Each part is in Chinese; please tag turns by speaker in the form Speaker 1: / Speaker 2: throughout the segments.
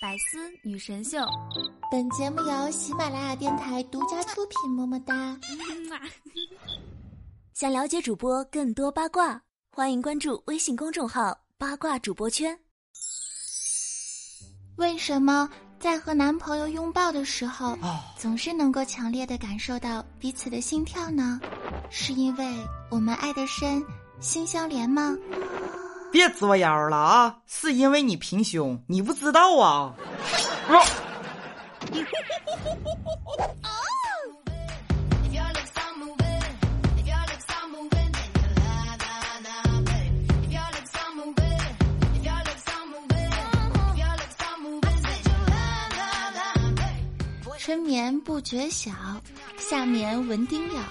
Speaker 1: 百思女神秀，
Speaker 2: 本节目由喜马拉雅电台独家出品。么么哒！
Speaker 1: 想了解主播更多八卦，欢迎关注微信公众号“八卦主播圈”。
Speaker 2: 为什么在和男朋友拥抱的时候，总是能够强烈的感受到彼此的心跳呢？是因为我们爱的深，心相连吗？
Speaker 3: 别作妖了啊！是因为你平胸，你不知道啊。
Speaker 2: 春眠不觉晓，夏眠蚊叮咬，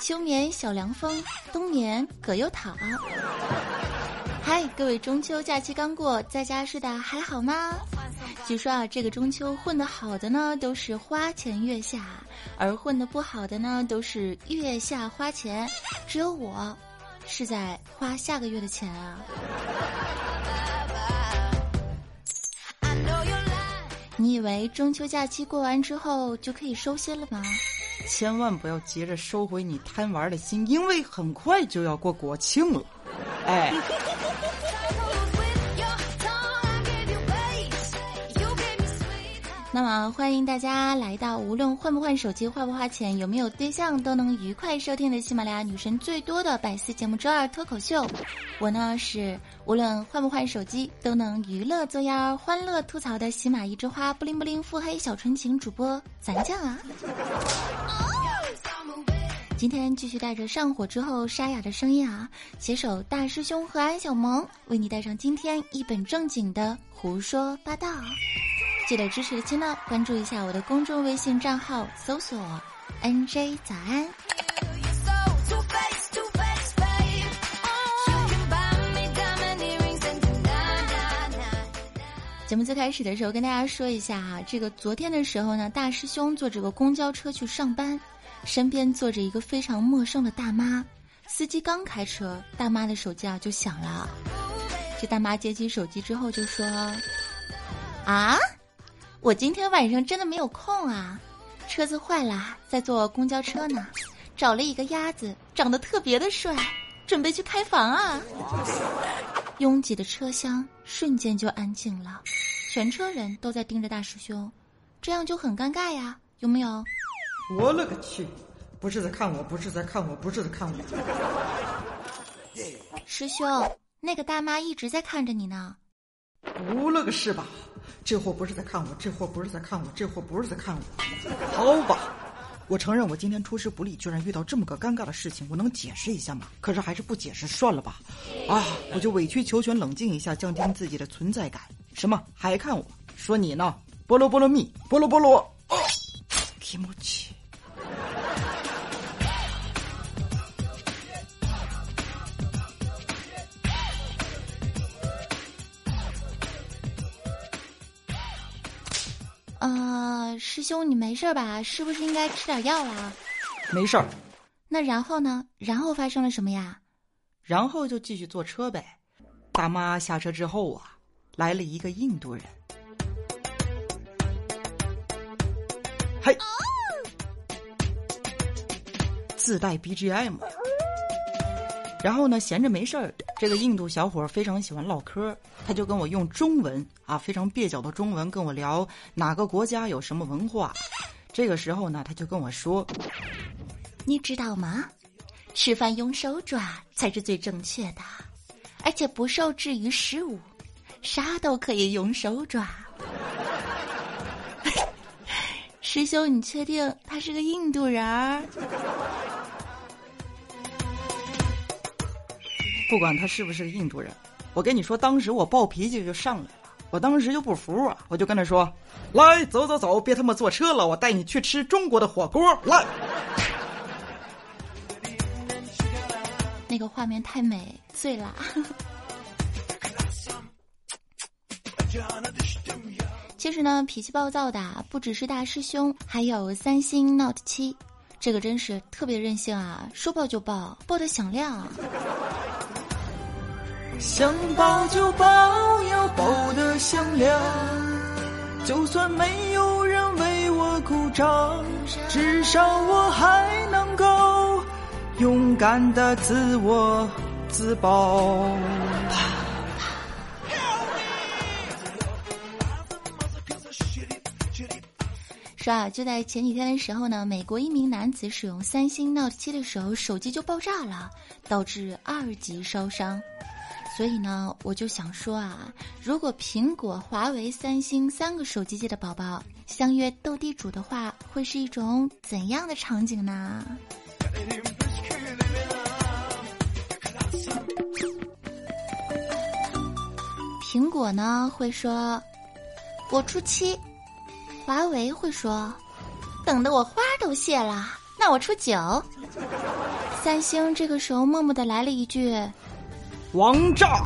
Speaker 2: 秋眠小凉风，冬眠葛优躺。嗨，各位中秋假期刚过，在家睡的还好吗？据说啊，这个中秋混得好的呢，都是花前月下；而混得不好的呢，都是月下花钱。只有我，是在花下个月的钱啊！你以为中秋假期过完之后就可以收心了吗？
Speaker 3: 千万不要急着收回你贪玩的心，因为很快就要过国庆了。哎。
Speaker 2: 那么欢迎大家来到无论换不换手机、花不花钱、有没有对象都能愉快收听的喜马拉雅女神最多的百思节目周二脱口秀。我呢是无论换不换手机都能娱乐作妖、欢乐吐槽的喜马一枝花不灵不灵腹黑小纯情主播咱酱啊。今天继续带着上火之后沙哑的声音啊，携手大师兄和安小萌为你带上今天一本正经的胡说八道。记得支持的亲呢，关注一下我的公众微信账号，搜索 “nj 早安”。节目最开始的时候，跟大家说一下哈，这个昨天的时候呢，大师兄坐这个公交车去上班，身边坐着一个非常陌生的大妈，司机刚开车，大妈的手机啊就响了，这大妈接起手机之后就说：“啊。”我今天晚上真的没有空啊，车子坏了，在坐公交车呢，找了一个鸭子，长得特别的帅，准备去开房啊。拥挤的车厢瞬间就安静了，全车人都在盯着大师兄，这样就很尴尬呀，有没有？
Speaker 3: 我勒个去，不是在看我，不是在看我，不是在看我。
Speaker 2: 师兄，那个大妈一直在看着你呢。
Speaker 3: 不了个是吧？这货不是在看我，这货不是在看我，这货不是在看我。好吧，我承认我今天出师不利，居然遇到这么个尴尬的事情，我能解释一下吗？可是还是不解释算了吧。啊，我就委曲求全，冷静一下，降低自己的存在感。什么？还看我？说你呢？菠萝菠萝蜜，菠萝菠萝。提莫奇。
Speaker 2: 呃，师兄，你没事吧？是不是应该吃点药了？
Speaker 3: 没事儿。
Speaker 2: 那然后呢？然后发生了什么呀？
Speaker 3: 然后就继续坐车呗。大妈下车之后啊，来了一个印度人。嘿，自带 BGM。然后呢，闲着没事儿，这个印度小伙非常喜欢唠嗑，他就跟我用中文啊，非常蹩脚的中文跟我聊哪个国家有什么文化。这个时候呢，他就跟我说：“
Speaker 2: 你知道吗？吃饭用手抓才是最正确的，而且不受制于食物，啥都可以用手抓。”师兄，你确定他是个印度人儿？
Speaker 3: 不管他是不是印度人，我跟你说，当时我暴脾气就上来了，我当时就不服啊，我就跟他说：“来，走走走，别他妈坐车了，我带你去吃中国的火锅。”来，
Speaker 2: 那个画面太美，醉了。其实呢，脾气暴躁的不只是大师兄，还有三星 Note 七，这个真是特别任性啊，说爆就爆，爆的响亮。
Speaker 3: 想抱就抱，要抱得响亮。就算没有人为我鼓掌，至少我还能够勇敢的自我自保。
Speaker 2: 说啊，就在前几天的时候呢，美国一名男子使用三星 Note 7的时候，手机就爆炸了，导致二级烧伤。所以呢，我就想说啊，如果苹果、华为、三星三个手机界的宝宝相约斗地主的话，会是一种怎样的场景呢？苹果呢会说：“我出七。”华为会说：“等得我花都谢了，那我出九。”三星这个时候默默的来了一句：“
Speaker 3: 王炸！”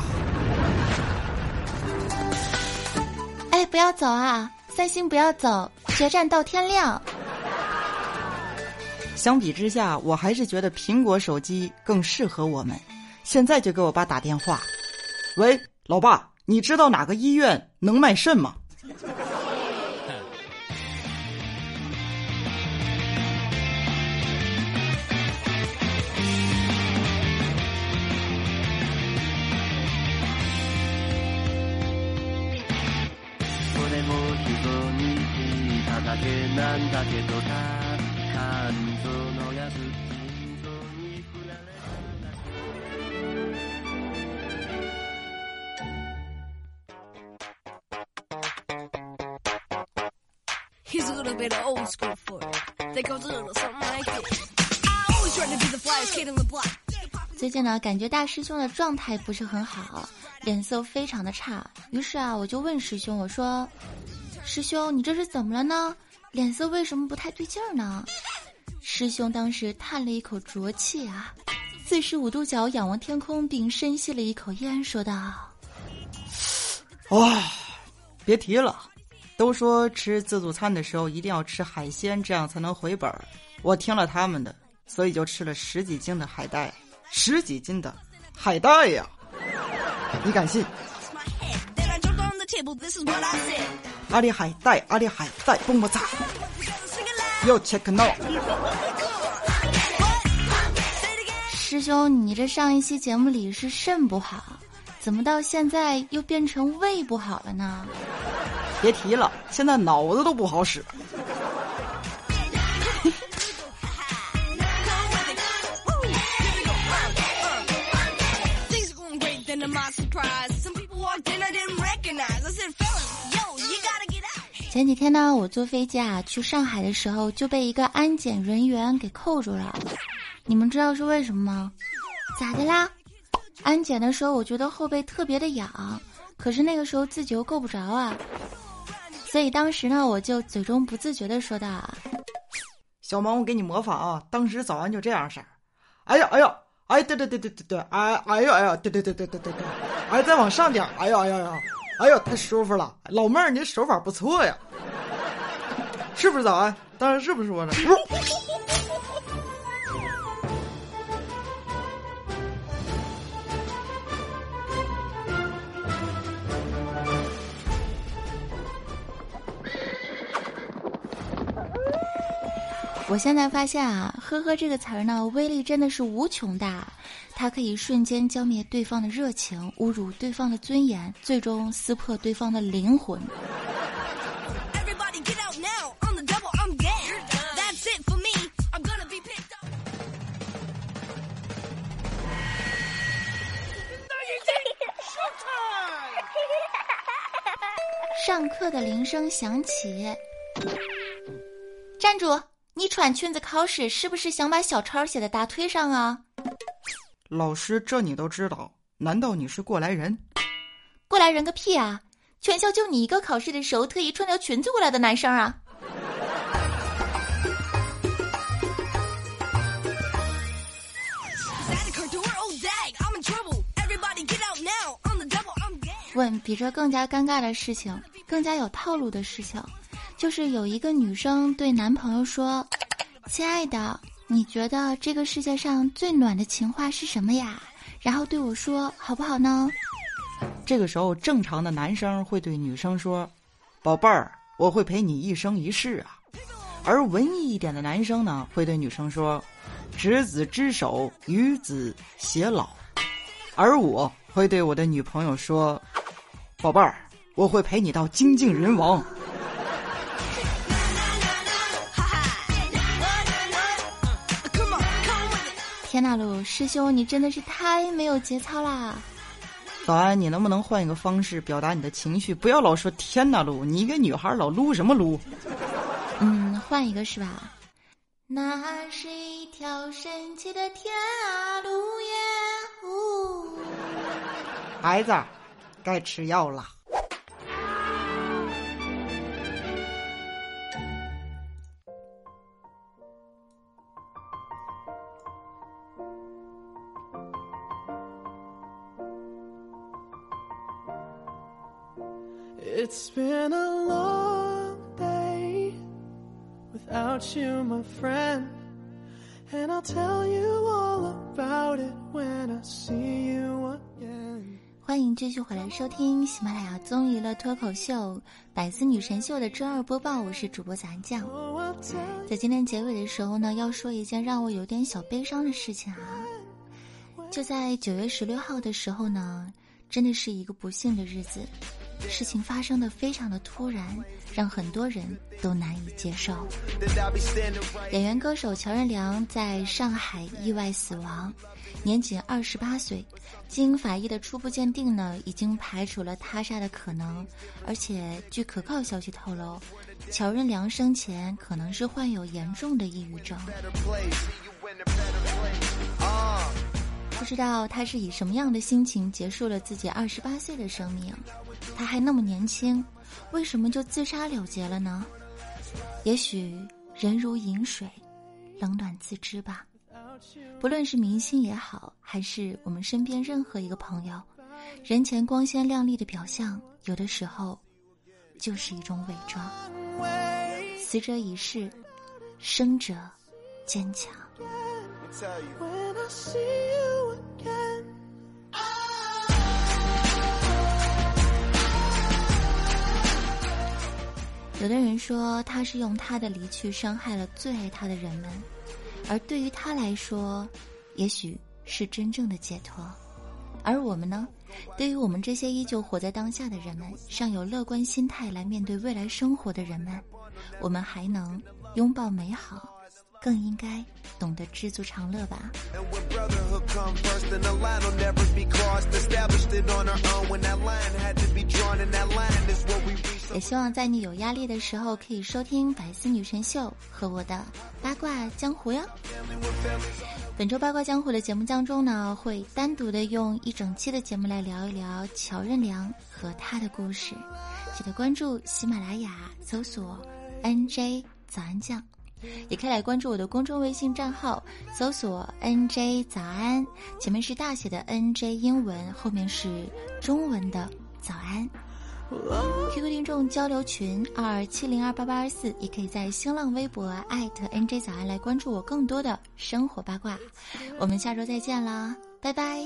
Speaker 2: 哎，不要走啊！三星不要走，决战到天亮。
Speaker 3: 相比之下，我还是觉得苹果手机更适合我们。现在就给我爸打电话。喂，老爸，你知道哪个医院能卖肾吗？
Speaker 2: 最近呢，感觉大师兄的状态不是很好，脸色非常的差。于是啊，我就问师兄，我说：“师兄，你这是怎么了呢？脸色为什么不太对劲儿呢？”师兄当时叹了一口浊气啊，四十五度角仰望天空，并深吸了一口烟，说道：“
Speaker 3: 哇，别提了。”都说吃自助餐的时候一定要吃海鲜，这样才能回本儿。我听了他们的，所以就吃了十几斤的海带，十几斤的海带呀！你敢信？阿里海带，阿里海带，蹦蹦擦！要 check now。
Speaker 2: 师兄，你这上一期节目里是肾不好，怎么到现在又变成胃不好了呢？
Speaker 3: 别提了，现在脑子都不好使。
Speaker 2: 前几天呢，我坐飞机啊去上海的时候，就被一个安检人员给扣住了。你们知道是为什么吗？咋的啦？安检的时候，我觉得后背特别的痒，可是那个时候自己又够不着啊。所以当时呢，我就嘴中不自觉的说道：“
Speaker 3: 小萌，我给你模仿啊！当时早安就这样式儿。哎呀，哎呀，哎，对对对对对对，哎，哎呦，哎呦，对对对对对对对，哎，再往上点，哎呦，哎呦呦，哎呦，太舒服了！老妹儿，你手法不错呀，是不是早安？当然是不是我了。”
Speaker 2: 我现在发现啊，“呵呵”这个词儿呢，威力真的是无穷大，它可以瞬间浇灭对方的热情，侮辱对方的尊严，最终撕破对方的灵魂。上课的铃声响起，站住！你穿裙子考试是不是想把小抄写在大腿上啊？
Speaker 3: 老师，这你都知道？难道你是过来人？
Speaker 2: 过来人个屁啊！全校就你一个考试的时候特意穿条裙子过来的男生啊！问比这更加尴尬的事情，更加有套路的事情。就是有一个女生对男朋友说：“亲爱的，你觉得这个世界上最暖的情话是什么呀？”然后对我说：“好不好呢？”
Speaker 3: 这个时候，正常的男生会对女生说：“宝贝儿，我会陪你一生一世啊。而文艺一点的男生呢，会对女生说：“执子之手，与子偕老。”而我会对我的女朋友说：“宝贝儿，我会陪你到精尽人亡。”
Speaker 2: 天呐，路师兄，你真的是太没有节操啦！
Speaker 3: 早安，你能不能换一个方式表达你的情绪？不要老说“天呐，路”，你一个女孩老撸什么撸？
Speaker 2: 嗯，换一个是吧？那是一条神奇的天啊，路耶！
Speaker 3: 呜，孩子，该吃药了。It's been a long day without you, my friend. And I'll tell you all about it when I see you again.
Speaker 2: 欢迎继续回来收听喜马拉雅综艺乐脱口秀《百思女神秀》的周二播报，我是主播咱酱。在今天结尾的时候呢，要说一件让我有点小悲伤的事情啊。就在九月十六号的时候呢，真的是一个不幸的日子。事情发生的非常的突然，让很多人都难以接受。演员歌手乔任梁在上海意外死亡，年仅二十八岁。经法医的初步鉴定呢，已经排除了他杀的可能。而且据可靠消息透露，乔任梁生前可能是患有严重的抑郁症。不知道他是以什么样的心情结束了自己二十八岁的生命？他还那么年轻，为什么就自杀了结了呢？也许人如饮水，冷暖自知吧。不论是明星也好，还是我们身边任何一个朋友，人前光鲜亮丽的表象，有的时候就是一种伪装。死者已逝，生者坚强。有的人说他是用他的离去伤害了最爱他的人们，而对于他来说，也许是真正的解脱。而我们呢，对于我们这些依旧活在当下的人们，尚有乐观心态来面对未来生活的人们，我们还能拥抱美好，更应该懂得知足常乐吧。也希望在你有压力的时候，可以收听《百思女神秀》和我的八卦江湖哟。本周八卦江湖的节目当中呢，会单独的用一整期的节目来聊一聊乔任梁和他的故事。记得关注喜马拉雅，搜索 “nj 早安酱”，也可以来关注我的公众微信账号，搜索 “nj 早安”，前面是大写的 “nj” 英文，后面是中文的“早安”。QQ 听众交流群二七零二八八二四，也可以在新浪微博艾特 NJ 早安来关注我更多的生活八卦。我们下周再见啦，拜拜。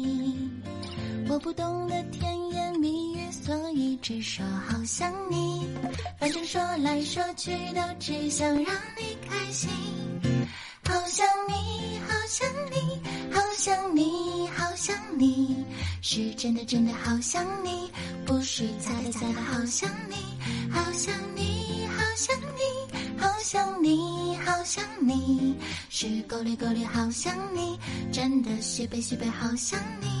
Speaker 2: 我不懂得甜言蜜语，所以只说好想你。反正说来说去都只想让你开心。好想你，好想你，好想你，好想你，是真的真的好想你，不是假的假的好想你，好想你，好想你，好想你，好想你，是够力够力好想你，真的西北西北好想你，